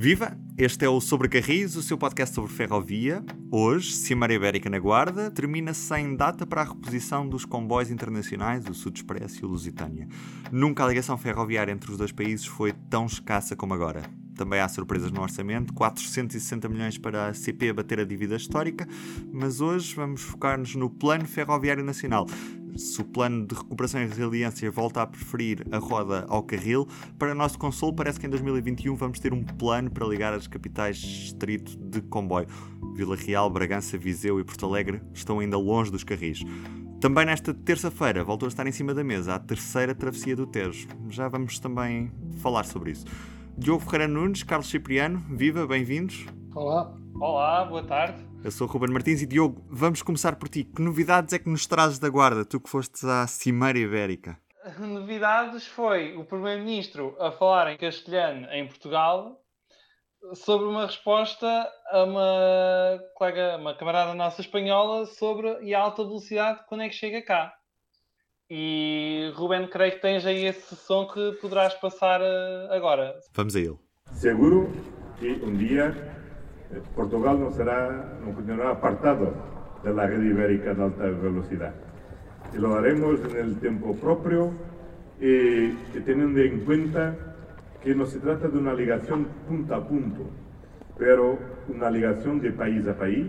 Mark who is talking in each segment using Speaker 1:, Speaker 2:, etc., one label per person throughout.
Speaker 1: Viva! Este é o Sobre Carris, o seu podcast sobre ferrovia. Hoje, Cimeira Ibérica na Guarda termina sem data para a reposição dos comboios internacionais, o Sud Express e o Lusitânia. Nunca a ligação ferroviária entre os dois países foi tão escassa como agora. Também há surpresas no orçamento, 460 milhões para a CP bater a dívida histórica, mas hoje vamos focar-nos no Plano Ferroviário Nacional. Se o plano de recuperação e resiliência volta a preferir a roda ao carril, para nosso consolo parece que em 2021 vamos ter um plano para ligar as capitais distrito de comboio. Vila Real, Bragança, Viseu e Porto Alegre estão ainda longe dos carris. Também nesta terça-feira voltou a estar em cima da mesa a terceira travessia do Tejo. Já vamos também falar sobre isso. Diogo Ferreira Nunes, Carlos Cipriano, viva, bem-vindos.
Speaker 2: Olá.
Speaker 3: Olá, boa tarde.
Speaker 1: Eu sou o Ruben Martins e Diogo, vamos começar por ti. Que novidades é que nos trazes da guarda, tu que fostes à Cimeira Ibérica?
Speaker 3: Novidades foi o Primeiro-Ministro a falar em castelhano em Portugal sobre uma resposta a uma colega, uma camarada nossa espanhola sobre e a alta velocidade quando é que chega cá. E Ruben, creio que tens aí esse som que poderás passar uh, agora.
Speaker 1: Vamos a ele.
Speaker 4: Seguro que um dia eh, Portugal não será, não continuará apartado da rede ibérica de alta velocidade. E lo haremos no tempo próprio e, e teniendo en cuenta que no se trata de una ligación punto a punto, pero una ligación de país a país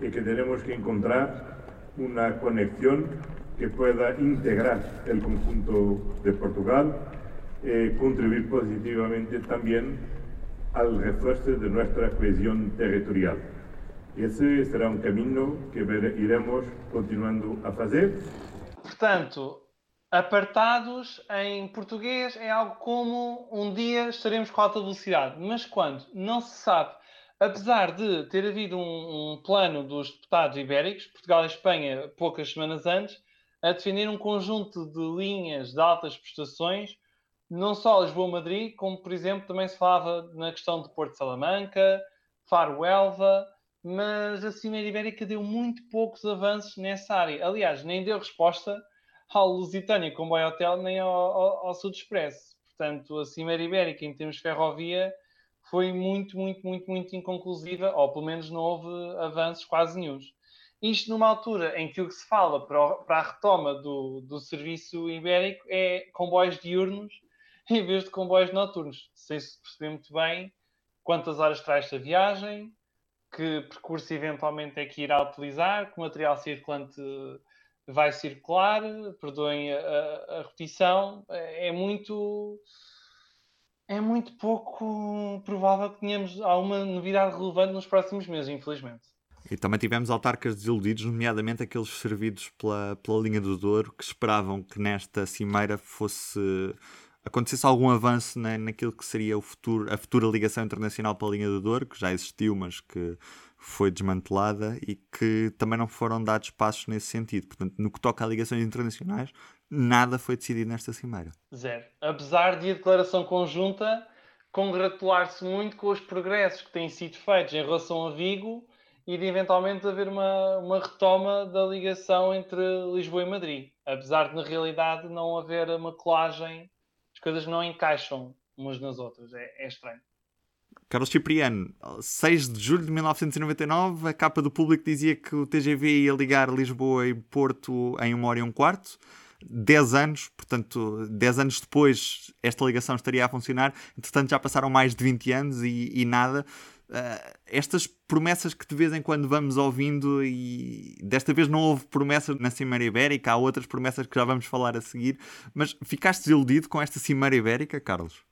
Speaker 4: y que tenemos que encontrar una conexión que pueda integrar el conjunto de Portugal, eh, contribuir positivamente también al refuerzo de nuestra cohesión territorial. Esse será um caminho que iremos continuando a fazer.
Speaker 3: Portanto, apartados em português é algo como um dia estaremos com alta velocidade, mas quando? Não se sabe. Apesar de ter havido um, um plano dos deputados ibéricos, Portugal e Espanha, poucas semanas antes, a definir um conjunto de linhas de altas prestações, não só Lisboa-Madrid, como por exemplo também se falava na questão de Porto Salamanca, Faro-Elva, mas a Cimeira Ibérica deu muito poucos avanços nessa área. Aliás, nem deu resposta ao Lusitânia Comboio Hotel nem ao, ao, ao Sud Express. Portanto, a Cimeira Ibérica, em termos de ferrovia, foi muito, muito, muito, muito inconclusiva, ou pelo menos não houve avanços quase nenhum. Isto numa altura em que o que se fala para a retoma do, do serviço ibérico é comboios diurnos em vez de comboios noturnos, sem se perceber muito bem quantas horas traz esta viagem, que percurso eventualmente é que irá utilizar, que material circulante vai circular, perdoem a, a repetição, é muito é muito pouco provável que tenhamos alguma novidade relevante nos próximos meses, infelizmente.
Speaker 1: E também tivemos autarcas desiludidos, nomeadamente aqueles servidos pela, pela linha do Douro, que esperavam que nesta cimeira fosse acontecesse algum avanço na, naquilo que seria o futuro, a futura ligação internacional para a linha do Douro, que já existiu, mas que foi desmantelada e que também não foram dados passos nesse sentido. Portanto, no que toca a ligações internacionais, nada foi decidido nesta cimeira.
Speaker 3: Zero. Apesar de a declaração conjunta congratular-se muito com os progressos que têm sido feitos em relação a Vigo e de eventualmente haver uma, uma retoma da ligação entre Lisboa e Madrid. Apesar de, na realidade, não haver uma colagem, coisas não encaixam umas nas outras. É, é estranho.
Speaker 1: Carlos Cipriano, 6 de julho de 1999, a capa do público dizia que o TGV ia ligar Lisboa e Porto em uma hora e um quarto. 10 anos, portanto, 10 anos depois esta ligação estaria a funcionar. Entretanto, já passaram mais de 20 anos e, e nada. Uh, estas promessas que de vez em quando vamos ouvindo, e desta vez não houve promessas na Cimeira Ibérica, há outras promessas que já vamos falar a seguir, mas ficaste desiludido com esta Cimeira Ibérica, Carlos?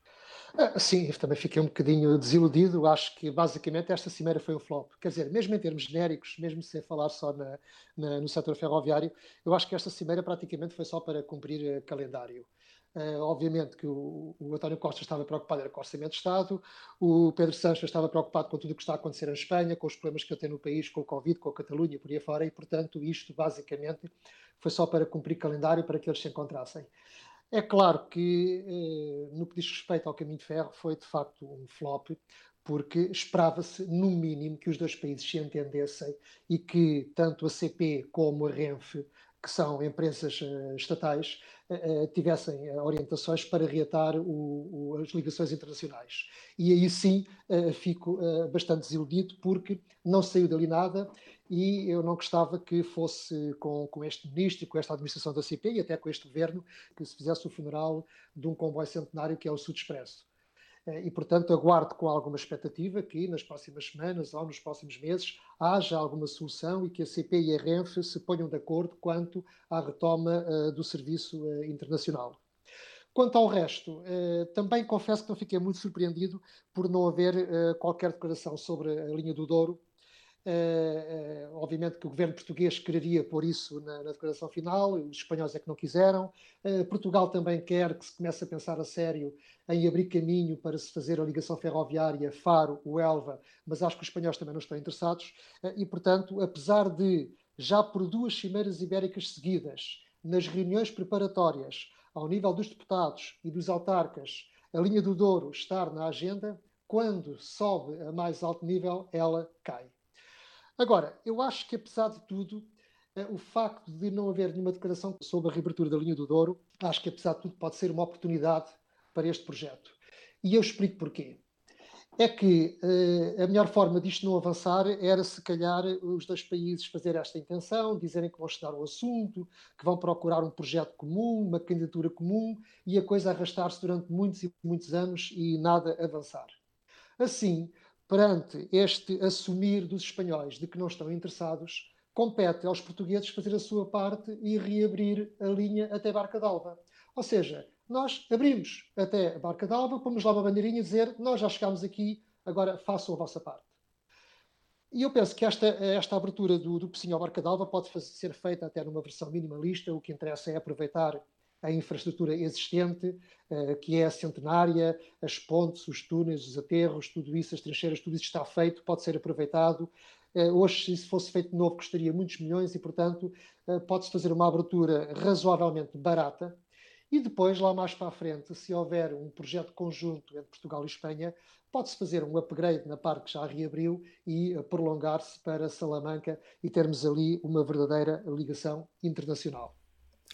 Speaker 2: Ah, sim, também fiquei um bocadinho desiludido. Acho que basicamente esta cimeira foi um flop. Quer dizer, mesmo em termos genéricos, mesmo sem falar só na, na, no setor ferroviário, eu acho que esta cimeira praticamente foi só para cumprir uh, calendário. Uh, obviamente que o, o, António Costa estava preocupado era com o Orçamento de Estado, o Pedro Sanches estava preocupado com tudo o que está a acontecer em Espanha, com os problemas que ele tem no país, com o Covid, com a Catalunha, por aí fora, e portanto isto basicamente foi só para cumprir calendário para que eles se encontrassem. É claro que eh, no que diz respeito ao caminho de ferro foi de facto um flop, porque esperava-se, no mínimo, que os dois países se entendessem e que tanto a CP como a Renfe que são empresas estatais, tivessem orientações para reatar o, o, as ligações internacionais. E aí sim fico bastante desiludido, porque não saiu dali nada e eu não gostava que fosse com, com este ministro, com esta administração da CP e até com este governo, que se fizesse o funeral de um comboio centenário que é o Sud Expresso. Eh, e, portanto, aguardo com alguma expectativa que nas próximas semanas ou nos próximos meses haja alguma solução e que a CP e a Renfe se ponham de acordo quanto à retoma uh, do serviço uh, internacional. Quanto ao resto, uh, também confesso que não fiquei muito surpreendido por não haver qualquer declaração sobre a linha do Douro Uh, obviamente que o governo português quereria pôr isso na, na, declaração final, os espanhóis é que não quiseram. Uh, Portugal também quer que se comece a pensar a sério em abrir caminho para se fazer a ligação ferroviária Faro, o Elva, mas acho que os espanhóis também não estão interessados. e, portanto, apesar de já por duas cimeiras ibéricas seguidas, nas reuniões preparatórias, ao nível dos deputados e dos autarcas, a linha do Douro estar na agenda, quando sobe a mais alto nível, ela cai. Agora, eu acho que, apesar de tudo, eh, o facto de não haver nenhuma declaração sobre a reabertura da linha do Douro, acho que, apesar de tudo, pode ser uma oportunidade para este projeto. E eu explico porquê. É que uh, a melhor forma disto não avançar era, se calhar, os dois países fazerem esta intenção, dizerem que vão estudar o assunto, que vão procurar um projeto comum, uma candidatura comum, e a coisa arrastar-se durante muitos e muitos anos e nada avançar. Assim, perante este assumir dos espanhóis de que não estão interessados, compete aos portugueses fazer a sua parte e reabrir a linha até Barca d'Alva. Ou seja, nós abrimos até Barca d'Alva, pomos lá uma bandeirinha e dizer nós já chegámos aqui, agora façam a vossa parte. E eu penso que esta, esta abertura do, do Pocinho ao Barca d'Alva pode fazer, ser feita até numa versão minimalista, o que interessa é aproveitar a infraestrutura existente, uh, que é centenária, as pontes, os túneis, os aterros, tudo isso, as trincheiras, tudo isso está feito, pode ser aproveitado. Uh, hoje, se isso fosse feito de novo, custaria muitos milhões e, portanto, uh, pode-se fazer uma abertura razoavelmente barata. E depois, lá mais para a frente, se houver um projeto conjunto entre Portugal e Espanha, pode-se fazer um upgrade na parte que já reabriu e prolongar-se para Salamanca e termos ali uma verdadeira ligação internacional.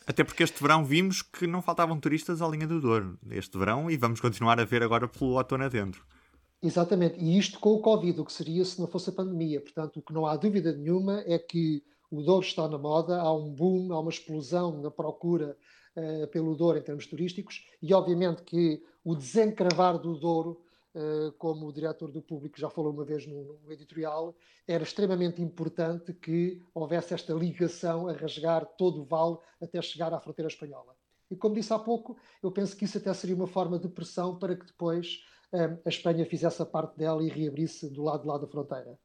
Speaker 1: Até porque este verão vimos que não faltavam turistas à linha do Douro. Este verão, e vamos continuar a ver agora pelo outono adentro.
Speaker 2: Exatamente, e isto com o Covid, o que seria se não fosse a pandemia. Portanto, o que não há dúvida nenhuma é que o Douro está na moda, há um boom, há uma explosão na procura uh, pelo Douro em termos turísticos, e obviamente que o desencravar do Douro como o diretor do público já falou uma vez no, no, editorial, era extremamente importante que houvesse esta ligação a rasgar todo o vale até chegar à fronteira espanhola. E como disse há pouco, eu penso que isso até seria uma forma de pressão para que depois um, a Espanha fizesse a parte dela e reabrisse do lado de lá da fronteira.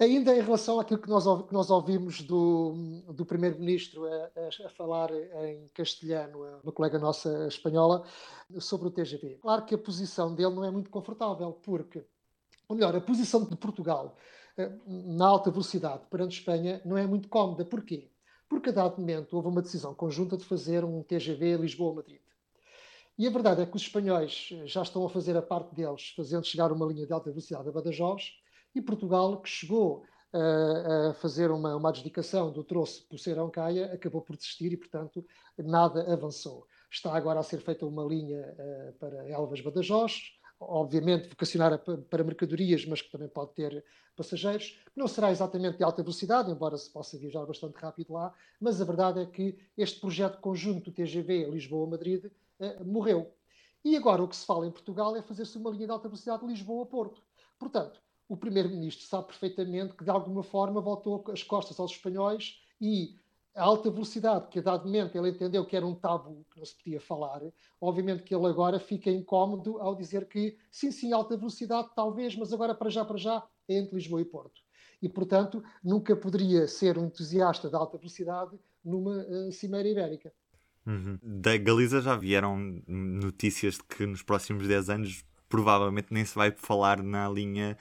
Speaker 2: Ainda em relação àquilo que nós, que nós ouvimos do, do Primeiro-Ministro a, a, falar em castelhano, uma colega nossa espanhola, sobre o TGV. Claro que a posição dele não é muito confortável, porque, ou melhor, a posição de Portugal eh, na alta velocidade perante Espanha não é muito cómoda. Porquê? Porque a dado momento houve uma decisão conjunta de fazer um TGV Lisboa-Madrid. E a verdade é que os espanhóis já estão a fazer a parte deles, fazendo chegar uma linha de alta velocidade a Badajoz, e Portugal, que chegou a, a fazer uma, uma adjudicação do troço Poceirão-Caia, acabou por desistir e, portanto, nada avançou. Está agora a ser feita uma linha uh, para Elvas-Badajoz, obviamente vocacionada para mercadorias, mas que também pode ter passageiros. Não será exatamente de alta velocidade, embora se possa viajar bastante rápido lá, mas a verdade é que este projeto conjunto TGV Lisboa-Madrid uh, morreu. E agora o que se fala em Portugal é fazer-se uma linha de alta velocidade de Lisboa-Porto. Portanto, o primeiro-ministro sabe perfeitamente que, de alguma forma, voltou as costas aos espanhóis e a alta velocidade, que a dado momento ele entendeu que era um tabu que não se podia falar, obviamente que ele agora fica incómodo ao dizer que sim, sim, alta velocidade, talvez, mas agora para já, para já, é entre Lisboa e Porto. E, portanto, nunca poderia ser um entusiasta da alta velocidade numa uh, cimeira ibérica.
Speaker 1: Uhum. Da Galiza já vieram notícias de que nos próximos 10 anos provavelmente nem se vai falar na linha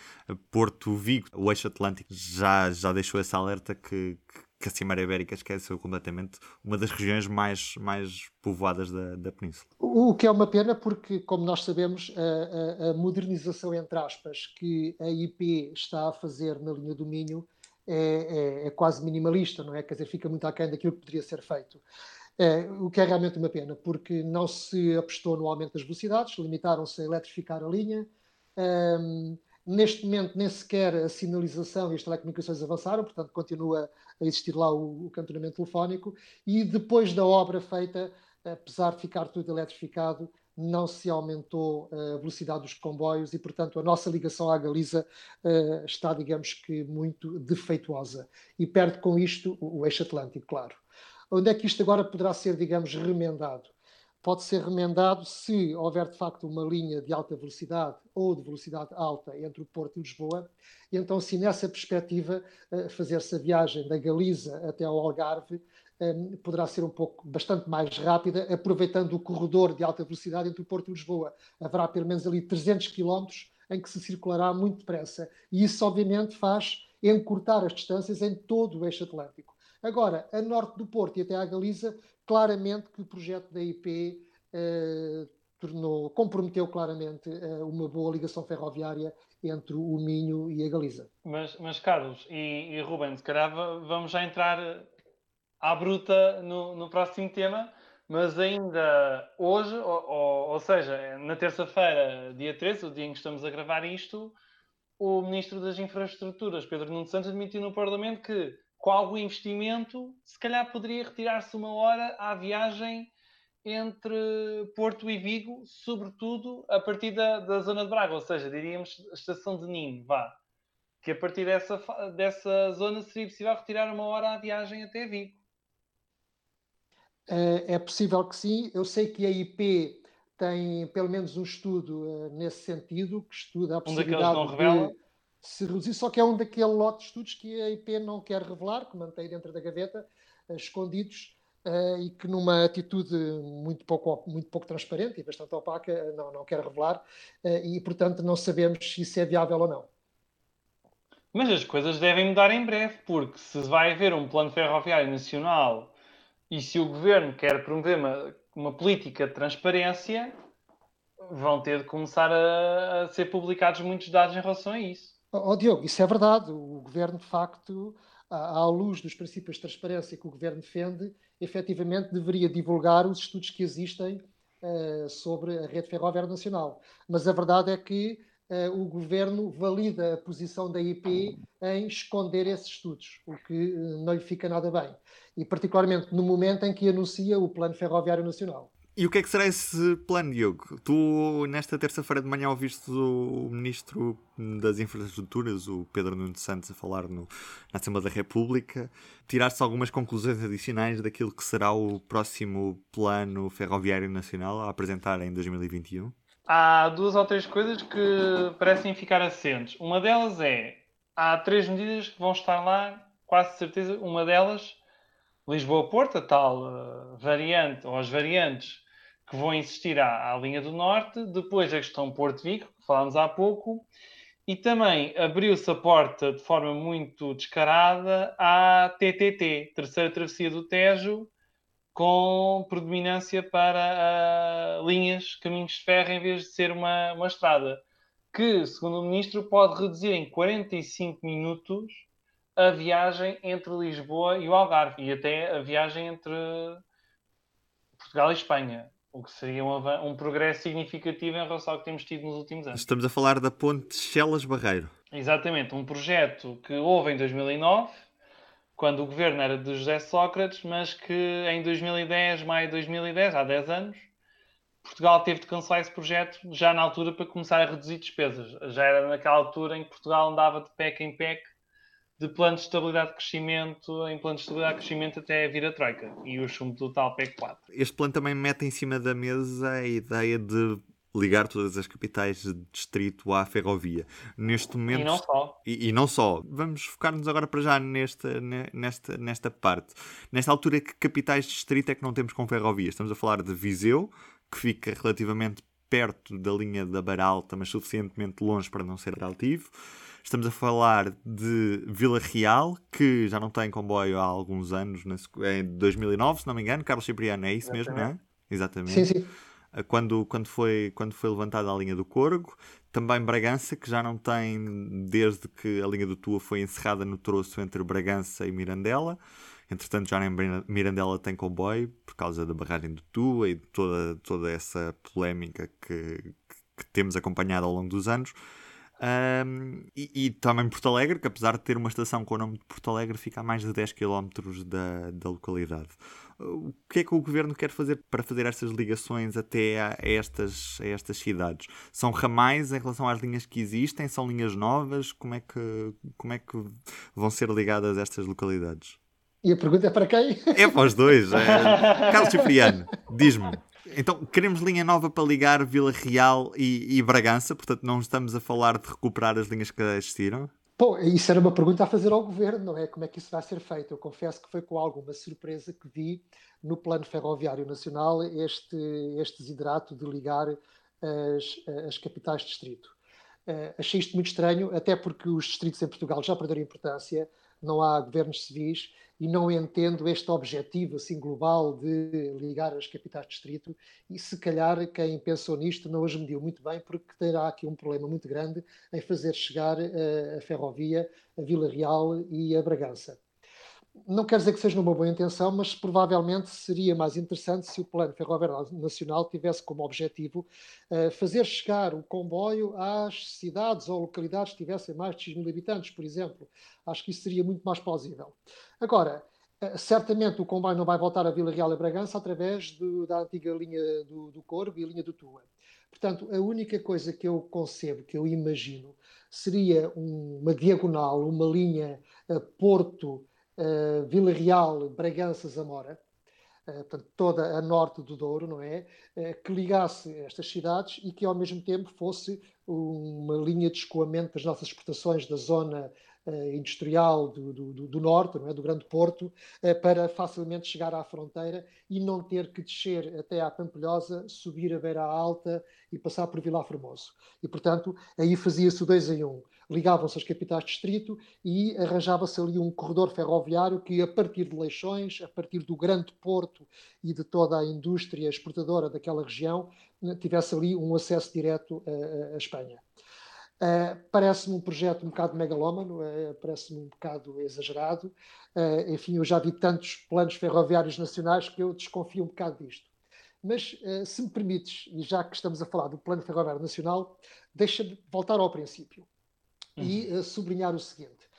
Speaker 1: Porto-Vigo. O eixo Atlântico já, já deixou essa alerta que, que a Cimeira Ibérica esqueceu completamente uma das regiões mais, mais povoadas da, da Península.
Speaker 2: O que é uma pena porque, como nós sabemos, a, a, a modernização, entre aspas, que a IP está a fazer na linha do Minho é, é, é, quase minimalista, não é? Quer dizer, fica muito aquém daquilo que poderia ser feito. É, o que é realmente uma pena, porque não se apostou no aumento das velocidades, limitaram-se a eletrificar a linha. Um, neste momento, nem sequer a sinalização e as telecomunicações avançaram, portanto, continua a existir lá o, o cantonamento telefónico. E depois da obra feita, apesar de ficar tudo eletrificado, não se aumentou a velocidade dos comboios e, portanto, a nossa ligação à Galiza uh, está, digamos que, muito defeituosa. E perde com isto o, o eixo atlântico, claro. Onde é que isto agora poderá ser, digamos, remendado? Pode ser remendado se houver, de facto, uma linha de alta velocidade ou de velocidade alta entre o Porto e Lisboa, e então, se nessa perspectiva, uh, fazer-se a viagem da Galiza até ao Algarve um, poderá ser um pouco bastante mais rápida, aproveitando o corredor de alta velocidade entre o Porto e Lisboa. Haverá pelo menos ali 300 quilómetros em que se circulará muito depressa. E isso, obviamente, faz encurtar as distâncias em todo o eixo atlântico. Agora, a norte do Porto e até à Galiza, claramente que o projeto da IP eh, tornou, comprometeu claramente eh, uma boa ligação ferroviária entre o Minho e a Galiza.
Speaker 3: Mas, mas Carlos e, e Ruben, se calhar vamos já entrar à bruta no, no próximo tema, mas ainda hoje, ou, ou, ou seja, na terça-feira, dia 13, o dia em que estamos a gravar isto, o Ministro das Infraestruturas, Pedro Nuno Santos, admitiu no Parlamento que, com algum investimento, se calhar poderia retirar-se uma hora à viagem entre Porto e Vigo, sobretudo a partir da, da zona de Braga, ou seja, diríamos a estação de Nîmes, vá. Que a partir dessa, dessa zona seria possível retirar uma hora à viagem até Vigo.
Speaker 2: É, é possível que sim. Eu sei que a IP tem pelo menos um estudo uh, nesse sentido, que estuda a possibilidade um de se reduzir, só que é um daquele lote de estudos que a IP não quer revelar, que mantém dentro da gaveta, uh, escondidos, uh, e que numa atitude muito pouco, muito pouco transparente e bastante opaca, não, não quer revelar, e portanto não sabemos se isso é viável ou não.
Speaker 3: Mas as coisas devem mudar em breve, porque se vai haver um plano ferroviário nacional e se o governo quer promover uma, uma política de transparência, vão ter de começar a, a, ser publicados muitos dados em relação a isso.
Speaker 2: Oh, Diogo, isso é verdade. O governo, de facto, à, luz dos princípios de transparência que o governo defende, efetivamente deveria divulgar os estudos que existem uh, sobre a rede ferroviária nacional. Mas a verdade é que uh, o governo valida a posição da IP em esconder esses estudos, o que uh, não lhe fica nada bem. E particularmente no momento em que anuncia o Plano Ferroviário Nacional.
Speaker 1: E o que é que será esse plano, Diogo? Tu, nesta terça-feira de manhã, ouviste o Ministro das Infraestruturas, o Pedro Nuno Santos, a falar no, na Assembleia da República. Tiraste algumas conclusões adicionais daquilo que será o próximo Plano Ferroviário Nacional a apresentar em 2021?
Speaker 3: há duas ou três coisas que parecem ficar assentes. Uma delas é, há três medidas que vão estar lá, quase certeza. Uma delas, Lisboa-Porto, a tal uh, variante, ou as variantes que vão existir à, à, linha do Norte. Depois a questão Porto-Vigo, que falámos há pouco. E também abriu-se a porta de forma muito descarada à TTT, Terceira Travessia do Tejo, com predominância para uh, linhas, caminhos de ferro, em vez de ser uma, uma estrada. Que, segundo o ministro, pode reduzir em 45 minutos a viagem entre Lisboa e o Algarve e até a viagem entre Portugal e Espanha. O que seria um, um progresso significativo em relação ao que temos tido nos últimos anos.
Speaker 1: Estamos a falar da ponte Chelas-Barreiro.
Speaker 3: Exatamente, um projeto que houve em 2009 quando o governo era de José Sócrates, mas que em 2010, maio de 2010, há 10 anos, Portugal teve de cancelar esse projeto já na altura para começar a reduzir despesas. Já era naquela altura em que Portugal andava de PEC em PEC de plano de estabilidade de crescimento em plano de estabilidade de crescimento até vir a Troika e o chumbo total PEC 4.
Speaker 1: Este plano também mete em cima da mesa a ideia de ligar todas as capitais de distrito à ferrovia. Neste momento.
Speaker 3: E não só.
Speaker 1: E, e não só. Vamos focar-nos agora para já nesta, nesta, nesta parte. Nesta altura, que capitais de distrito é que não temos com ferrovia? Estamos a falar de Viseu, que fica relativamente perto da linha da Baralta, mas suficientemente longe para não ser altivo. Estamos a falar de Vila Real, que já não tem comboio há alguns anos, em 2009, se não me engano. Carlos Cipriano, é isso Exatamente. mesmo, não é?
Speaker 2: Exatamente. Sim, sim.
Speaker 1: quando, quando, foi, quando foi levantada a linha do Corgo. Também Bragança, que já não tem, desde que a linha do Tua foi encerrada no troço entre Bragança e Mirandela. Entretanto, já nem Mirandela tem comboio, por causa da barragem do Tua e de toda, toda essa polémica que, que temos acompanhado ao longo dos anos. Um, e, e, também Porto Alegre, que apesar de ter uma estação com o nome de Porto Alegre, fica a mais de 10 km da, da localidade. O que é que o governo quer fazer para fazer estas ligações até a, estas, a estas cidades? São ramais em relação às linhas que existem? São linhas novas? Como é que, como é que vão ser ligadas estas localidades?
Speaker 2: E a pergunta é para quem?
Speaker 1: É para os dois. É... Carlos Cipriano, diz-me. Então, queremos linha nova para ligar Vila Real e, e, Bragança, portanto, não estamos a falar de recuperar as linhas que existiram?
Speaker 2: Bom, isso era uma pergunta a fazer ao governo, não é? Como é que isso vai ser feito? Eu confesso que foi com alguma surpresa que vi no Plano Ferroviário Nacional este, este desidrato de ligar as, as capitais de distrito. Uh, achei isto muito estranho, até porque os distritos em Portugal já perderam importância, não há governos civis e não entendo este objetivo assim global de ligar as capitais de distrito. E se calhar quem pensou nisto não as mediu muito bem porque terá aqui um problema muito grande em fazer chegar a, eh, a ferrovia a Vila Real e a Bragança não quer dizer que seja uma boa intenção, mas provavelmente seria mais interessante se o Plano Ferroviário Nacional tivesse como objetivo uh, fazer chegar o comboio às cidades ou localidades que tivessem mais de X mil habitantes, por exemplo. Acho que isso seria muito mais plausível. Agora, uh, certamente o comboio não vai voltar a Vila Real e Bragança através do, da antiga linha do, do Corvo e linha do Tua. Portanto, a única coisa que eu concebo, que eu imagino, seria um, uma diagonal, uma linha uh, Porto uh, Vila Real, Bragança, Zamora, uh, portanto, toda a norte do Douro, não é? Uh, que ligasse estas cidades e que ao mesmo tempo fosse uma linha de escoamento das nossas exportações da zona industrial do, do, do, norte, é? do Grande Porto, para facilmente chegar à fronteira e não ter que descer até à Pampilhosa, subir a Beira Alta e passar por Vila Formoso. E, portanto, aí fazia-se o dois em um ligavam-se as capitais de distrito e arranjava-se ali um corredor ferroviário que, a partir de Leixões, a partir do Grande Porto e de toda a indústria exportadora daquela região, né, tivesse ali um acesso direto à Espanha. Uh, parece-me um projeto um bocado megalómano, uh, parece-me um bocado exagerado. Uh, enfim, eu já vi tantos planos ferroviários nacionais que eu desconfio um bocado disto. Mas, se me permites, e já que estamos a falar do Plano Ferroviário Nacional, deixa-me voltar ao princípio e uh, sublinhar o seguinte.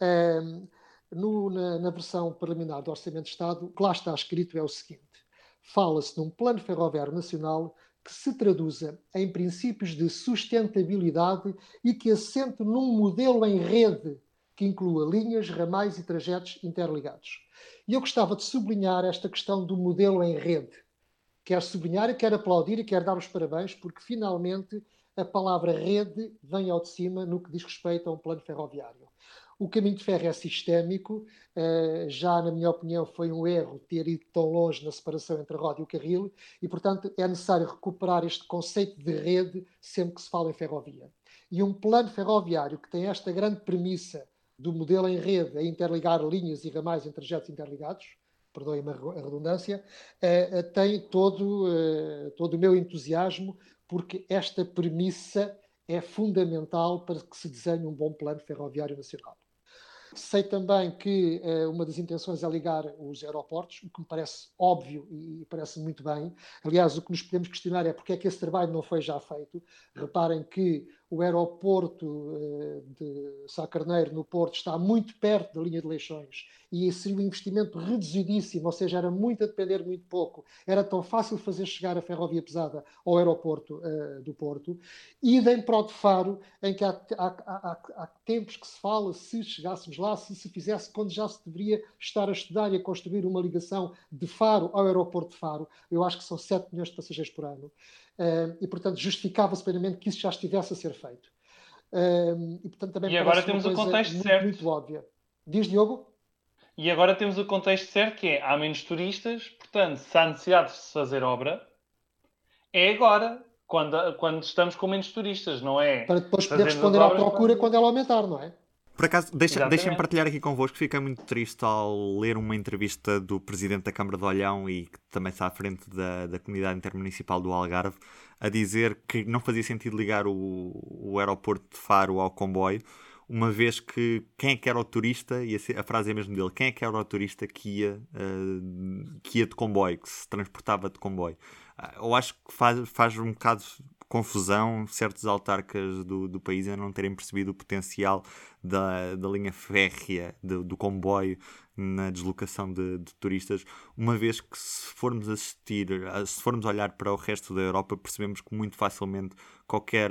Speaker 2: Um, no, na, na, versão preliminar do Orçamento de Estado, o que lá está escrito é o seguinte: fala-se de um plano ferroviário nacional que se traduza em princípios de sustentabilidade e que assente num modelo em rede que inclua linhas, ramais e trajetos interligados. E eu gostava de sublinhar esta questão do modelo em rede. Quero sublinhar quero aplaudir e quero dar os parabéns, porque finalmente a palavra rede vem ao de cima no que diz respeito a um plano ferroviário. O caminho de ferro é sistémico, eh, já na minha opinião foi um erro ter ido tão longe na separação entre a roda e o carril e, portanto, é necessário recuperar este conceito de rede sempre que se fala em ferrovia. E um plano ferroviário que tem esta grande premissa do modelo em rede a interligar linhas e ramais em trajetos interligados, perdoem-me a redundância, eh, eh, tem todo, todo o meu entusiasmo porque esta premissa é fundamental para que se desenhe um bom plano ferroviário nacional. Sei também que uh, uma das intenções é ligar os aeroportos, o que me parece óbvio e parece muito bem. Aliás, o que nos podemos questionar é porque é que esse trabalho não foi já feito. Reparem que o aeroporto uh, de Sá Carneiro, no Porto, está muito perto da linha de Leixões e seria um investimento reduzidíssimo, ou seja, era muito a depender muito pouco. Era tão fácil fazer chegar a ferrovia pesada ao aeroporto uh, do Porto. Idem para o de Faro, em que há, há, há, há, tempos que se fala, se chegássemos lá, se se fizesse quando já se deveria estar a estudar e a construir uma ligação de Faro ao aeroporto de Faro. Eu acho que são 7 milhões de passageiros por ano. E, portanto, justificava-se plenamente que isso já estivesse a ser feito. E, portanto, também
Speaker 3: e agora temos o contexto
Speaker 2: muito,
Speaker 3: certo.
Speaker 2: Muito óbvia. Diz, Diogo?
Speaker 3: E agora temos o contexto certo, que é, há menos turistas, portanto, se há necessidade de se fazer obra, é agora, quando, quando estamos com menos turistas, não é?
Speaker 2: Para depois poder responder à procura quando ela aumentar, não é?
Speaker 1: Por acaso, deixa, deixem-me partilhar aqui convosco. Fiquei muito triste ao ler uma entrevista do presidente da Câmara de Olhão e que também está à frente da, da comunidade intermunicipal do Algarve a dizer que não fazia sentido ligar o, o aeroporto de Faro ao comboio, uma vez que quem é que era o turista, e a, a frase é mesmo dele, quem é que era o turista que ia, uh, que ia de comboio, que se transportava de comboio. Uh, eu acho que faz, faz um bocado confusão certos autarcas do, do país a não terem percebido o potencial da, da linha férrea, do comboio na deslocação de, de, turistas, uma vez que se formos assistir, se formos olhar para o resto da Europa, percebemos que muito facilmente qualquer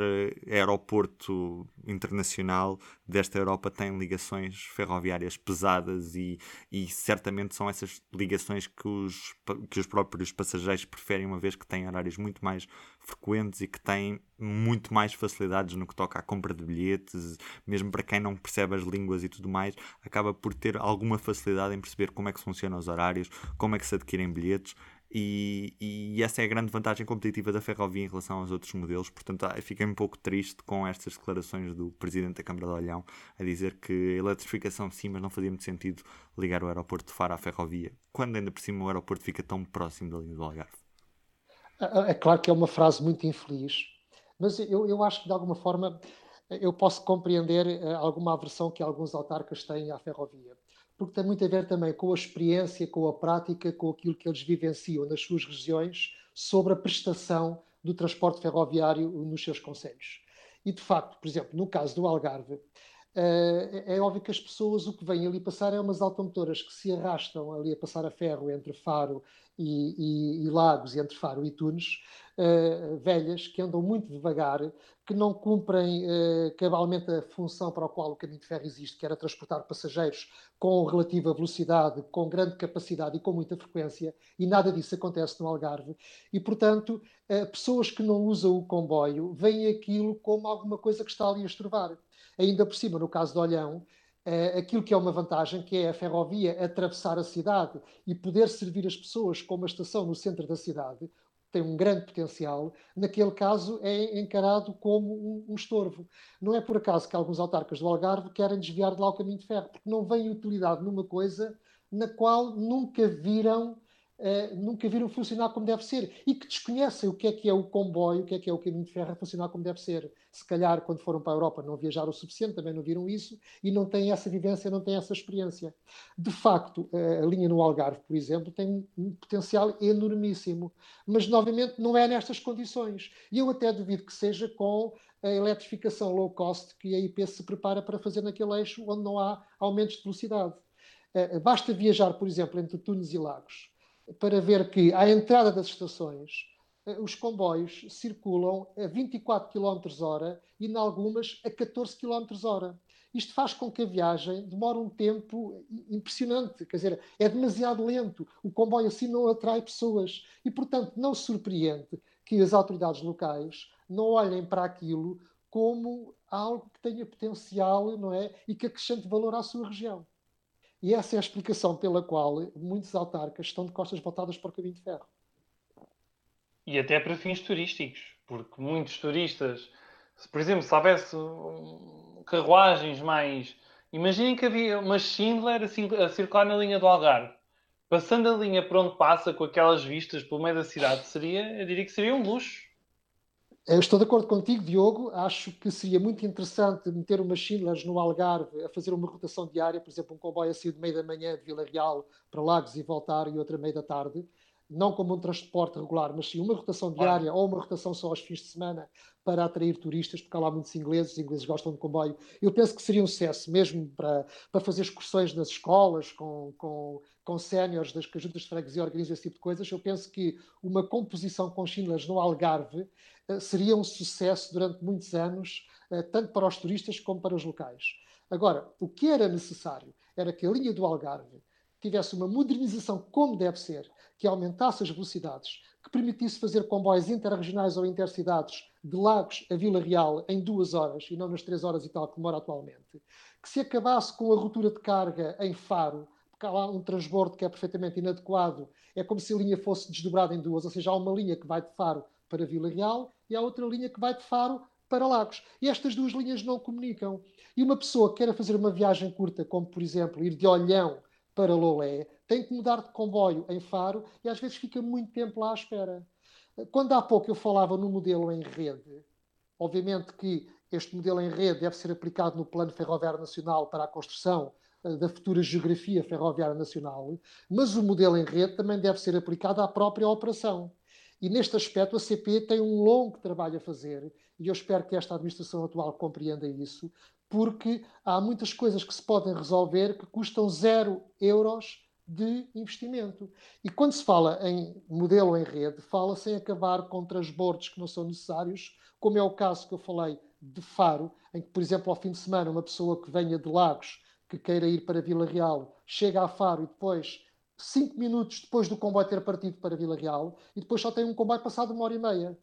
Speaker 1: aeroporto internacional desta Europa tem ligações ferroviárias pesadas e, e certamente são essas ligações que os, que os próprios passageiros preferem, uma vez que têm horários muito mais frequentes e que têm muito mais facilidades no que toca à compra de bilhetes, mesmo para quem não percebe as línguas e tudo mais, acaba por ter alguma facilidade em perceber como é que funcionam os horários, como é que se adquirem bilhetes. E, e, essa é a grande vantagem competitiva da ferrovia em relação aos outros modelos. Portanto, ah, fiquei um pouco triste com estas declarações do Presidente da Câmara de Olhão a dizer que a eletrificação sim, mas não fazia muito sentido ligar o aeroporto de Faro à ferrovia, quando ainda por cima o aeroporto fica tão próximo da linha do Algarve.
Speaker 2: É, é claro que é uma frase muito infeliz, mas eu, eu acho que de alguma forma eu posso compreender uh, alguma aversão que alguns autarcas têm à ferrovia, porque tem muito a ver também com a experiência, com a prática, com aquilo que eles vivenciam nas suas regiões sobre a prestação do transporte ferroviário nos seus conselhos. E de facto, por exemplo, no caso do Algarve, é óbvio que as pessoas o que vêm ali passar é umas automotoras que se arrastam ali a passar a ferro entre Faro e, e, e Lagos e entre Faro e Tunes, uh, velhas que andam muito devagar, que não cumprem uh, cabalmente a função para a qual o caminho de ferro existe, que era transportar passageiros com relativa velocidade, com grande capacidade e com muita frequência, e nada disso acontece no Algarve. E, portanto, pessoas que não usam o comboio veem aquilo como alguma coisa que está ali a estorvar ainda por cima, no caso de Olhão, Uh, aquilo que é uma vantagem, que é a ferrovia atravessar a cidade e poder servir as pessoas com uma estação no centro da cidade, tem um grande potencial, naquele caso é encarado como um, um, estorvo. Não é por acaso que alguns autarcas do Algarve querem desviar de lá o caminho de ferro, porque não vem utilidade numa coisa na qual nunca viram uh, nunca viram funcionar como deve ser e que desconhecem o que é que é o comboio, o que é que é o caminho de ferro a funcionar como deve ser. Se calhar, quando foram para a Europa, não viajaram o suficiente, também não viram isso e não têm essa vivência, não têm essa experiência. De facto, uh, a linha no Algarve, por exemplo, tem um potencial enormíssimo, mas novamente não é nestas condições. E eu até duvido que seja com a eletrificação low cost que a IP se prepara para fazer naquele eixo onde não há aumentos de velocidade. Uh, basta viajar, por exemplo, entre Tunes e Lagos para ver que à entrada das estações eh, os comboios circulam a 24 km hora e, em algumas, a 14 km hora. Isto faz com que a viagem demore um tempo impressionante, quer dizer, é demasiado lento. O comboio assim não atrai pessoas e, portanto, não surpreende que as autoridades locais não olhem para aquilo como algo que tenha potencial, não é, e que acrescente valor à sua região. E essa é a explicação pela qual muitos autarcas estão de costas voltadas para o caminho de ferro.
Speaker 3: E até para fins turísticos, porque muitos turistas, por exemplo, se houvesse carruagens mais. Imaginem que havia uma Schindler a circular na linha do Algarve. Passando a linha por onde passa, com aquelas vistas pelo meio da cidade, seria, eu diria que seria um luxo.
Speaker 2: Eu estou de acordo contigo, Diogo. Acho que seria muito interessante meter umas Schindlers no Algarve a fazer uma rotação diária, por exemplo, um comboio assim de meio da manhã de Vila Real para Lagos e voltar e outra meio da tarde. Não como um transporte regular, mas sim uma rotação diária ah. ou uma rotação só aos fins de semana para atrair turistas, porque há lá muitos ingleses, os ingleses gostam de comboio. Eu penso que seria um sucesso mesmo para, para fazer excursões nas escolas, com, com, com séniores das juntas de freguesia organizam esse tipo de coisas. Eu penso que uma composição com Schindlers no Algarve eh, seria um sucesso durante muitos anos, eh, tanto para os turistas como para os locais. Agora, o que era necessário era que a linha do Algarve tivesse uma modernização como deve ser, que aumentasse as velocidades, que permitisse fazer comboios interregionais ou intercidades de Lagos a Vila Real em duas horas e não nas três horas e tal que demora atualmente, que se acabasse com a ruptura de carga em Faro, porque há lá um transbordo que é perfeitamente inadequado, é como se a linha fosse desdobrada em duas, ou seja, há uma linha que vai de Faro para Vila Real e há outra linha que vai de Faro para Lagos. E estas duas linhas não comunicam. E uma pessoa que queira fazer uma viagem curta, como por exemplo ir de Olhão para Lolé, tem que mudar de comboio em Faro e às vezes fica muito tempo lá à espera. Quando há pouco eu falava no modelo em rede, obviamente que este modelo em rede deve ser aplicado no Plano Ferroviário Nacional para a construção eh, da futura geografia ferroviária nacional, mas o modelo em rede também deve ser aplicado à própria operação. E neste aspecto a CP tem um longo trabalho a fazer e eu espero que esta administração atual compreenda isso, porque há muitas coisas que se podem resolver que custam zero euros de investimento. E quando se fala em modelo em rede, fala-se em acabar com transbordos que não são necessários, como é o caso que eu falei de Faro, em que, por exemplo, ao fim de semana, uma pessoa que venha de Lagos, que queira ir para Vila Real, chega a Faro e depois, cinco minutos depois do comboio ter partido para Vila Real, e depois só tem um comboio passado uma hora e meia.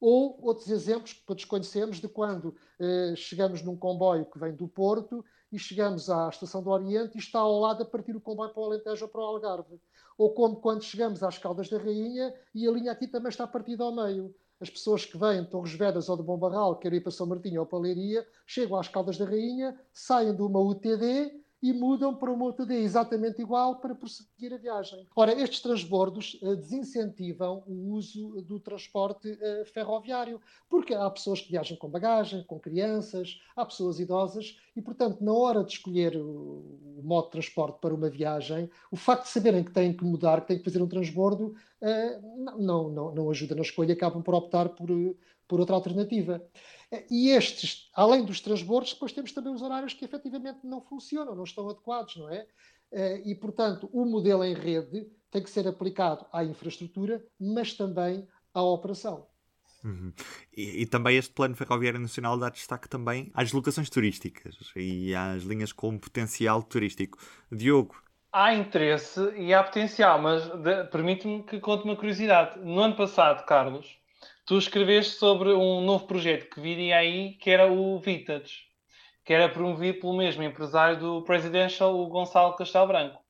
Speaker 2: Ou outros exemplos que todos conhecemos de quando eh, chegamos num comboio que vem do Porto e chegamos à Estação do Oriente e está ao lado a partir o comboio para o Alentejo ou para o Algarve. Ou como quando chegamos às Caldas da Rainha e a linha aqui também está partida ao meio as pessoas que vêm de Torres Vedras ou de Bom Barral, querem ir para São Martinho ou para Leiria, chegam às Caldas da Rainha, saem de uma UTD e mudam para uma UTD exatamente igual para prosseguir a viagem. Ora, estes transbordos uh, desincentivam o uso do transporte uh, ferroviário, porque há pessoas que viajam com bagagem, com crianças, há pessoas idosas e, portanto, na hora de escolher o, modo de transporte para uma viagem, o facto de saberem que têm que mudar, que têm que fazer um transbordo, uh, não, não, não ajuda na escolha, acabam por optar por, por outra alternativa. E estes, além dos transbordos, depois temos também os horários que efetivamente não funcionam, não estão adequados, não é? Eh, e, portanto, o modelo em rede tem que ser aplicado à infraestrutura, mas também à operação.
Speaker 1: Uhum. E, e, também este plano ferroviário nacional dá destaque também às locações turísticas e às linhas com potencial turístico. Diogo.
Speaker 3: Há interesse e há potencial, mas permite-me que conte uma curiosidade. No ano passado, Carlos, tu escreveste sobre um novo projeto que viria aí, que era o Vintage, que era promovido pelo mesmo empresário do Presidential, o Gonçalo Castelo Branco.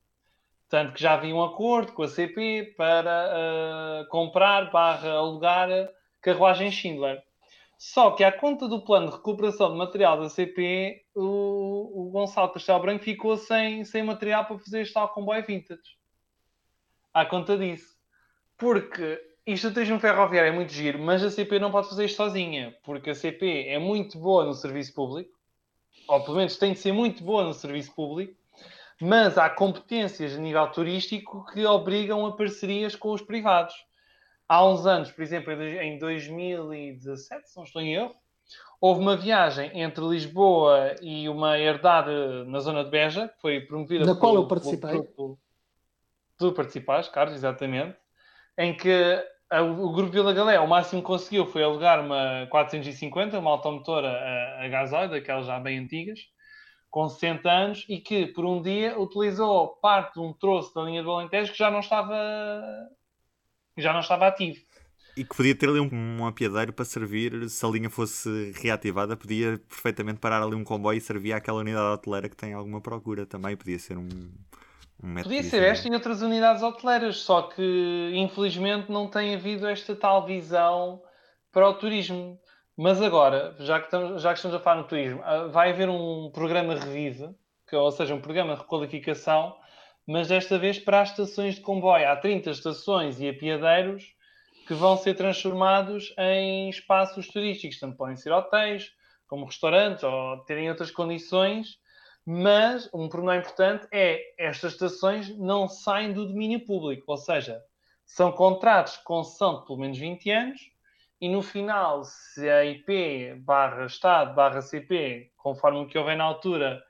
Speaker 3: Tanto que já havia um acordo com a CP para uh, comprar barra alugar carruagem Schindler. Só que à conta do plano de recuperação de material da CP, o, o Gonçalo Castelo Branco ficou sem, sem material para fazer este tal comboio vintage. À conta disso. Porque isto do turismo ferroviário é muito giro, mas a CP não pode fazer isto sozinha, porque a CP é muito boa no serviço público, ou pelo menos tem de ser muito boa no serviço público, mas há competências a nível turístico que obrigam a parcerias com os privados. Há uns anos, por exemplo, em 2017, se não estou em erro, houve uma viagem entre Lisboa e uma herdade na zona de Beja, que foi promovida
Speaker 2: na qual eu participei.
Speaker 3: Grupo... Tu participaste, Carlos, exatamente, em que o Grupo Vila Galé, o máximo que conseguiu foi alugar uma 450, uma automotora a, a gasóleo, daquelas já bem antigas, com 60 anos, e que por um dia utilizou parte de um troço da linha do Alentejo que já não estava, já não estava ativo.
Speaker 1: E que podia ter ali um, um apiadeiro para servir, se a linha fosse reativada, podia perfeitamente parar ali um comboio e servir àquela unidade hoteleira que tem alguma procura também. Podia ser um,
Speaker 3: um Podia ser esta em outras unidades hoteleiras, só que infelizmente não tem havido esta tal visão para o turismo. Mas agora, já que estamos, já que estamos a falar no turismo, ah, vai haver um programa Revive, que, ou seja, um programa de requalificação, mas desta vez para as estações de comboio. Há 30 estações e apiadeiros que vão ser transformados em espaços turísticos. Tanto podem ser hotéis, como restaurantes, ou terem outras condições mas um problema importante é estas estações não saem do domínio público, ou seja, são contratos com sessão de pelo menos 20 anos e no final, se a IP barra Estado barra CP, conforme o que houver na altura,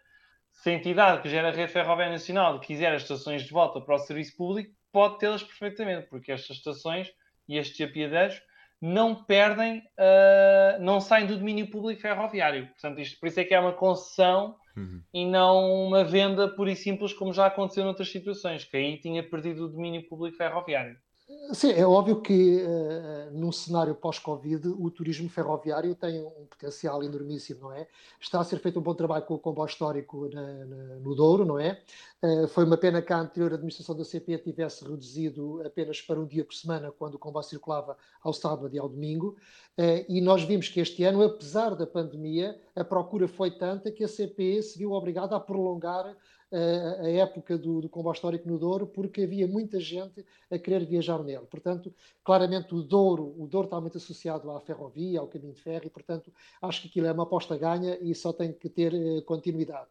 Speaker 3: se a entidade que gera a rede ferroviária nacional quiser as estações de volta para o serviço público, pode tê-las perfeitamente, porque estas estações e estes apiadeiros não perdem, uh, não saem do domínio público ferroviário. Portanto, isto, por isso é que é uma concessão uhum. e não uma venda pura e simples, como já aconteceu noutras situações, que aí tinha perdido o domínio público ferroviário.
Speaker 2: Sim, é óbvio que uh, num cenário pós-Covid o turismo ferroviário tem um potencial enormíssimo, não é? Está a ser feito um bom trabalho com o comboio histórico na, na, no Douro, não é? Uh, foi uma pena que a anterior administração da CP tivesse reduzido apenas para um dia por semana, quando o comboio circulava ao sábado e ao domingo. Uh, e nós vimos que este ano, apesar da pandemia, a procura foi tanta que a CP se viu obrigada a prolongar a época do, do comboio histórico no Douro, porque havia muita gente a querer viajar nele. Portanto, claramente o Douro, o Douro está muito associado à ferrovia, ao caminho de ferro, e portanto acho que aquilo é uma aposta ganha e só tem que ter uh, continuidade.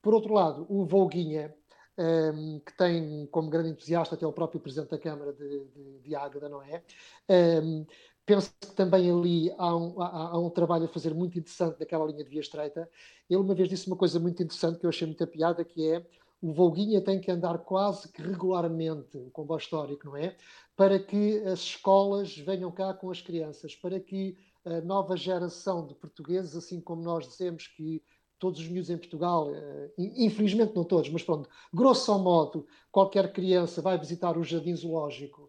Speaker 2: Por outro lado, o Volguinha, um, ehm, que tem como grande entusiasta até o próprio Presidente da Câmara de, de, de Águeda, não é? Um, ehm, penso que também ali há um, há, há um, trabalho a fazer muito interessante daquela linha de via estreita. Ele uma vez disse uma coisa muito interessante que eu achei muita piada, que é o Volguinha tem que andar quase que regularmente, o comboio histórico, não é? Para que as escolas venham cá com as crianças, para que a nova geração de portugueses, assim como nós dizemos que todos os miúdos em Portugal, eh, infelizmente não todos, mas pronto, grosso modo, qualquer criança vai visitar o Jardim Zoológico,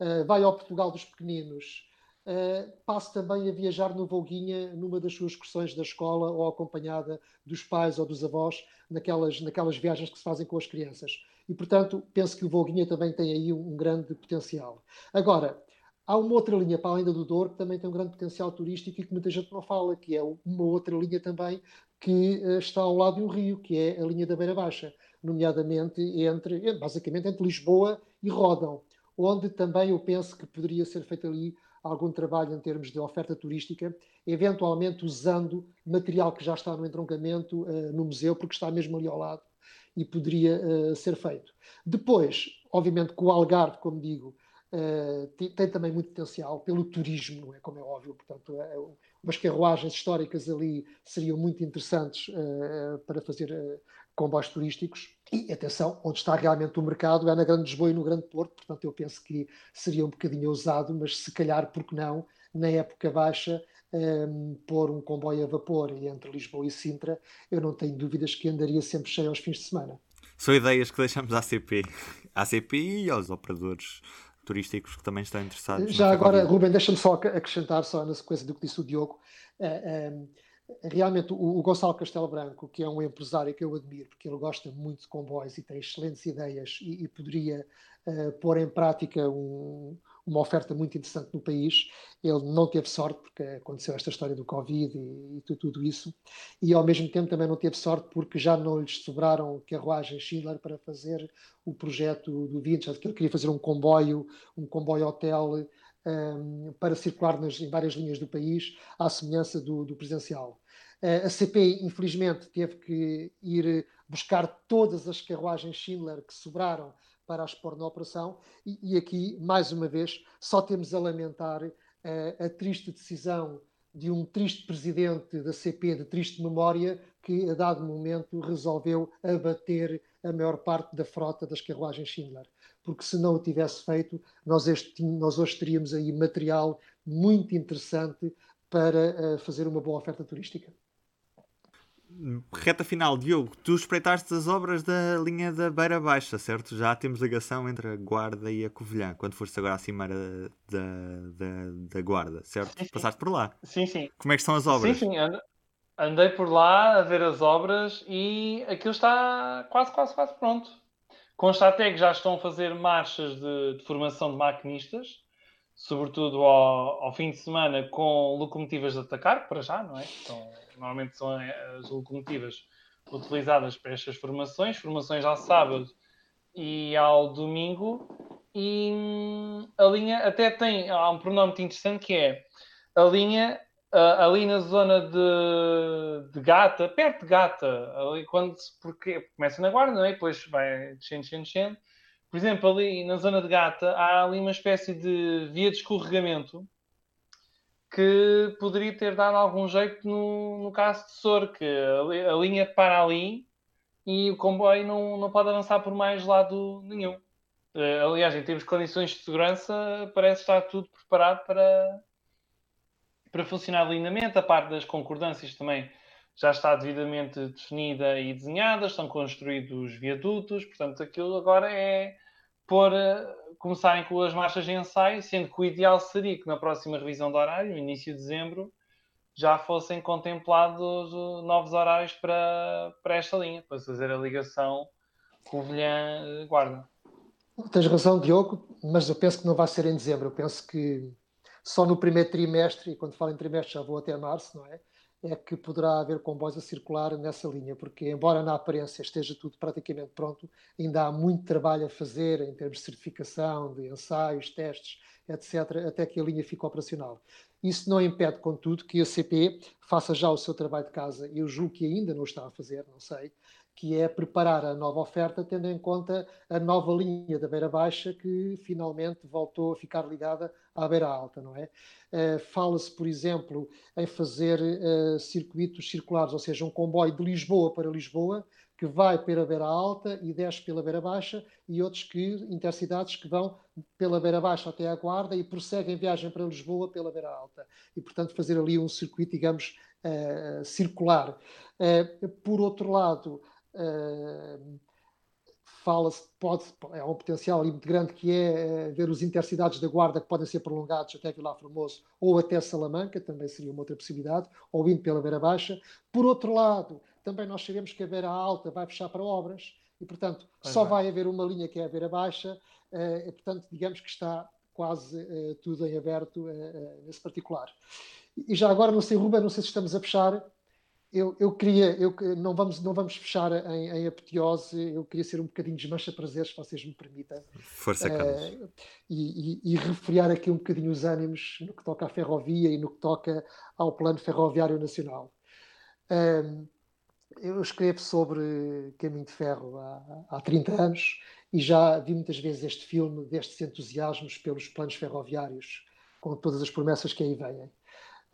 Speaker 2: eh, vai ao Portugal dos Pequeninos, Uh, passe também a viajar no Volguinha numa das suas excursões da escola ou acompanhada dos pais ou dos avós naquelas, naquelas viagens que se fazem com as crianças. E, portanto, penso que o Volguinha também tem aí um, um grande potencial. Agora, há uma outra linha para além da do Douro que também tem um grande potencial turístico e que muita gente não fala, que é uma outra linha também que uh, está ao lado de um rio, que é a linha da Beira Baixa, nomeadamente entre, basicamente entre Lisboa e Rodão, onde também eu penso que poderia ser feito ali algum trabalho em termos de oferta turística, eventualmente usando material que já está no entroncamento uh, no museu, porque está mesmo ali ao lado e poderia uh, ser feito. Depois, obviamente, que o Algarve, como digo, uh, tem, tem, também muito potencial pelo turismo, é? Como é óbvio, portanto, umas carruagens históricas ali seriam muito interessantes para fazer comboios turísticos. E atenção, onde está realmente o mercado é na Grande Lisboa e no Grande Porto, portanto eu penso que seria um bocadinho ousado, mas se calhar, porque não, na época baixa, um, pôr um comboio a vapor entre Lisboa e Sintra, eu não tenho dúvidas que andaria sempre cheio aos fins de semana.
Speaker 1: São ideias que deixamos à CP, à CP e aos operadores turísticos que também estão interessados.
Speaker 2: Já agora, Ruben, deixa-me só acrescentar, só na sequência do que disse o Diogo. Uh, um, realmente o, o, Gonçalo Castelo Branco, que é um empresário que eu admiro, porque ele gosta muito de comboios e tem excelentes ideias e, e poderia uh, pôr em prática um, uma oferta muito interessante no país. Ele não teve sorte, porque aconteceu esta história do Covid e, e tudo, tudo, isso, e ao mesmo tempo também não teve sorte porque já não lhes sobraram carruagens Schindler para fazer o projeto do Vinci, que ele queria fazer um comboio, um comboio hotel um, para circular nas, em várias linhas do país, à semelhança do, do presencial. A CP, infelizmente, teve que ir buscar todas as carruagens Schindler que sobraram para as pôr na operação, e, e, aqui, mais uma vez, só temos a lamentar uh, a triste decisão de um triste presidente da CP de triste memória que, a dado momento, resolveu abater a maior parte da frota das carruagens Schindler porque se não o tivesse feito, nós, este, nós hoje teríamos aí material muito interessante para uh, fazer uma boa oferta turística.
Speaker 1: Reta final, Diogo, tu espreitaste as obras da linha da Beira Baixa, certo? Já temos ligação entre a Guarda e a Covilhã, quando foste agora à cimeira da, da, da Guarda, certo? Sim. Passaste por lá.
Speaker 3: Sim, sim.
Speaker 1: Como é que estão as obras?
Speaker 3: Sim, sim. Andei por lá a ver as obras e aquilo está quase, quase, quase pronto. Consta até que já estão a fazer marchas de, de formação de maquinistas, sobretudo ao, ao, fim de semana, com locomotivas de atacar, para já, não é? Então, normalmente são eh, as locomotivas utilizadas para estas formações, formações ao sábado e ao domingo. E hum, a linha até tem há um pronome muito interessante que é a linha uh, ali na zona de, de, Gata, perto de Gata, ali quando porque começa na Guarda, não é? depois vai descendo, descendo, descendo. Por exemplo, ali na zona de Gata há ali uma espécie de via de escorregamento que poderia ter dado algum jeito no, no caso de Sor, que a, a, linha para ali e o comboio não, não pode avançar por mais lado nenhum. Uh, aliás, em termos de condições de segurança, parece estar tudo preparado para, para funcionar lindamente. A parte das concordâncias também já está devidamente definida e desenhada, estão construídos viadutos, portanto, aquilo agora é por uh, começarem com as marchas de ensaio, sendo que o ideal seria que na próxima revisão de horário, início de dezembro, já fossem contemplados uh, novos horários para, para esta linha, para fazer a ligação Covilhã-Guarda.
Speaker 2: Tens razão, Diogo, mas eu penso que não vai ser em dezembro. Eu penso que só no primeiro trimestre, e quando falo em trimestre já vou até março, não é? É que poderá haver comboios a circular nessa linha, porque embora na aparência esteja tudo praticamente pronto, ainda há muito trabalho a fazer em termos de certificação, de ensaios, testes, etc., até que a linha fique operacional. Isso não impede, contudo, que a CP faça já o seu trabalho de casa. Eu julgo que ainda não está a fazer, não sei, que é preparar a nova oferta tendo em conta a nova linha da beira baixa que finalmente voltou a ficar ligada à beira alta, não é? Uh, Fala-se, por exemplo, em fazer uh, circuitos circulares, ou seja, um comboio de Lisboa para Lisboa, que vai pela beira alta e desce pela beira baixa, e outros que, intercidades que vão pela beira baixa até à Guarda e prosseguem viagem para Lisboa pela beira alta. E, portanto, fazer ali um circuito, digamos, uh, circular. por outro lado, Fala-se, pode, é um potencial muito grande que é uh, ver os intercidades da Guarda que podem ser prolongados até Vilar Formoso ou até Salamanca, também seria uma outra possibilidade, ou indo pela Beira Baixa. Por outro lado, também nós sabemos que a Beira Alta vai fechar para obras e, portanto, pois só vai. vai haver uma linha que é a Beira Baixa, uh, e, portanto, digamos que está quase uh, tudo em aberto nesse particular. E já agora, não sei, Ruben, não sei se estamos a fechar, eu, eu queria, eu, não, vamos, não vamos fechar em, em apoteose, eu queria ser um bocadinho desmancha prazeres, se vocês me permitem.
Speaker 1: Força, Carlos. Uh,
Speaker 2: e, e, e, refriar aqui um bocadinho os ânimos no que toca à ferrovia e no que toca ao Plano Ferroviário Nacional. Uh, eu escrevo sobre Caminho de Ferro há, há 30 anos e já vi muitas vezes este filme, destes entusiasmos pelos planos ferroviários, com todas as promessas que aí vêm.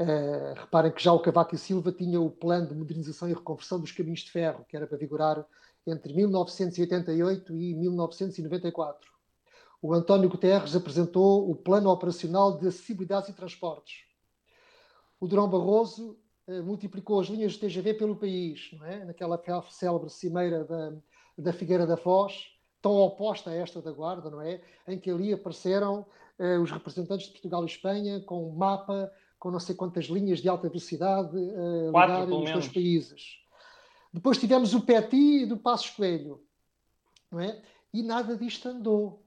Speaker 2: Uh, reparem que já o Cavaco e Silva tinha o plano de modernização e reconversão dos caminhos de ferro, que era para vigorar entre 1988 e 1994. O António Guterres apresentou o Plano Operacional de Acessibilidades e Transportes. O Durão Barroso uh, multiplicou as linhas de TGV pelo país, é? naquela célebre cimeira da, da Figueira da Foz, tão oposta a esta da Guarda, não é? em que ali apareceram uh, os representantes de Portugal e Espanha com um mapa com não sei quantas linhas de alta velocidade uh, ligar os dois países. Depois tivemos o PETI do Passo Coelho, não é? E nada disto andou.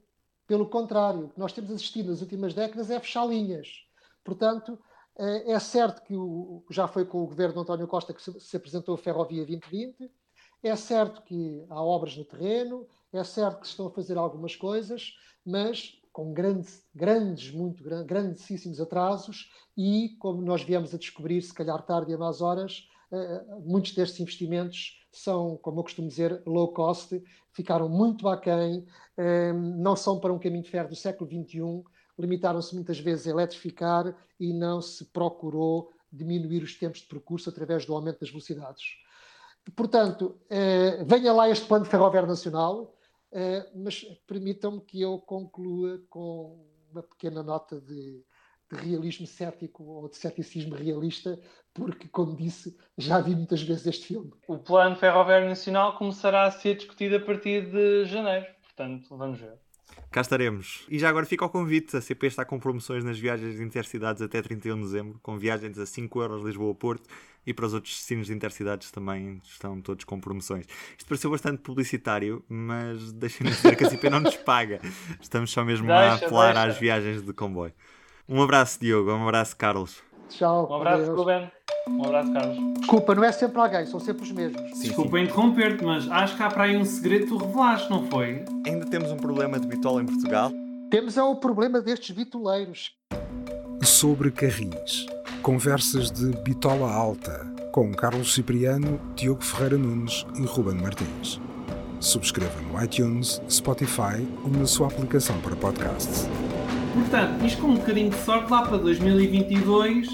Speaker 2: Pelo contrário, o que nós temos assistido nas últimas décadas é fechar linhas. Portanto, eh, é certo que o, já foi com o governo de António Costa que se apresentou a Ferrovia 2020, é certo que há obras no terreno, é certo que se estão a fazer algumas coisas, mas com grandes, grandes, muito grandíssimos atrasos e, como nós viemos a descobrir, se calhar tarde e a más horas, uh, muitos destes investimentos são, como eu costumo dizer, low cost, ficaram muito aquém, uh, não são para um caminho de ferro do século XXI, limitaram-se muitas vezes a eletrificar e não se procurou diminuir os tempos de percurso através do aumento das velocidades. Portanto, venha lá este plano ferroviário nacional, mas permitam-me que eu conclua com uma pequena nota de, de, realismo cético ou de ceticismo realista, porque, como disse, já vi muitas vezes este filme.
Speaker 3: O Plano Ferroviário Nacional começará a ser discutido a partir de janeiro, portanto, vamos ver.
Speaker 1: Cá estaremos. E já agora fica o convite: a CP está com promoções nas viagens de intercidades até 31 de dezembro, com viagens a 5 euros Lisboa-Porto e para os outros destinos de intercidades também estão todos com promoções. Isto pareceu bastante publicitário, mas deixem-me dizer que a CP não nos paga. Estamos só mesmo deixa, a apelar deixa. às viagens de comboio. Um abraço, Diogo. Um abraço, Carlos.
Speaker 2: Tchau.
Speaker 3: Um abraço, Ruben. Um abraço, Carlos.
Speaker 2: Desculpa, não é sempre alguém, são sempre os mesmos.
Speaker 3: Sim, Desculpa interromper-te, mas acho que há para aí um segredo que tu revelaste, não foi?
Speaker 1: Ainda temos um problema de bitola em Portugal?
Speaker 2: Temos é o problema destes bitoleiros.
Speaker 5: Sobre Carris. Conversas de Bitola Alta, com Carlos Cipriano, Diogo Ferreira Nunes e Ruben Martins. Subscreva no iTunes, Spotify ou na sua aplicação para podcasts.
Speaker 3: Portanto, isto com um bocadinho de sorte, lá para 2022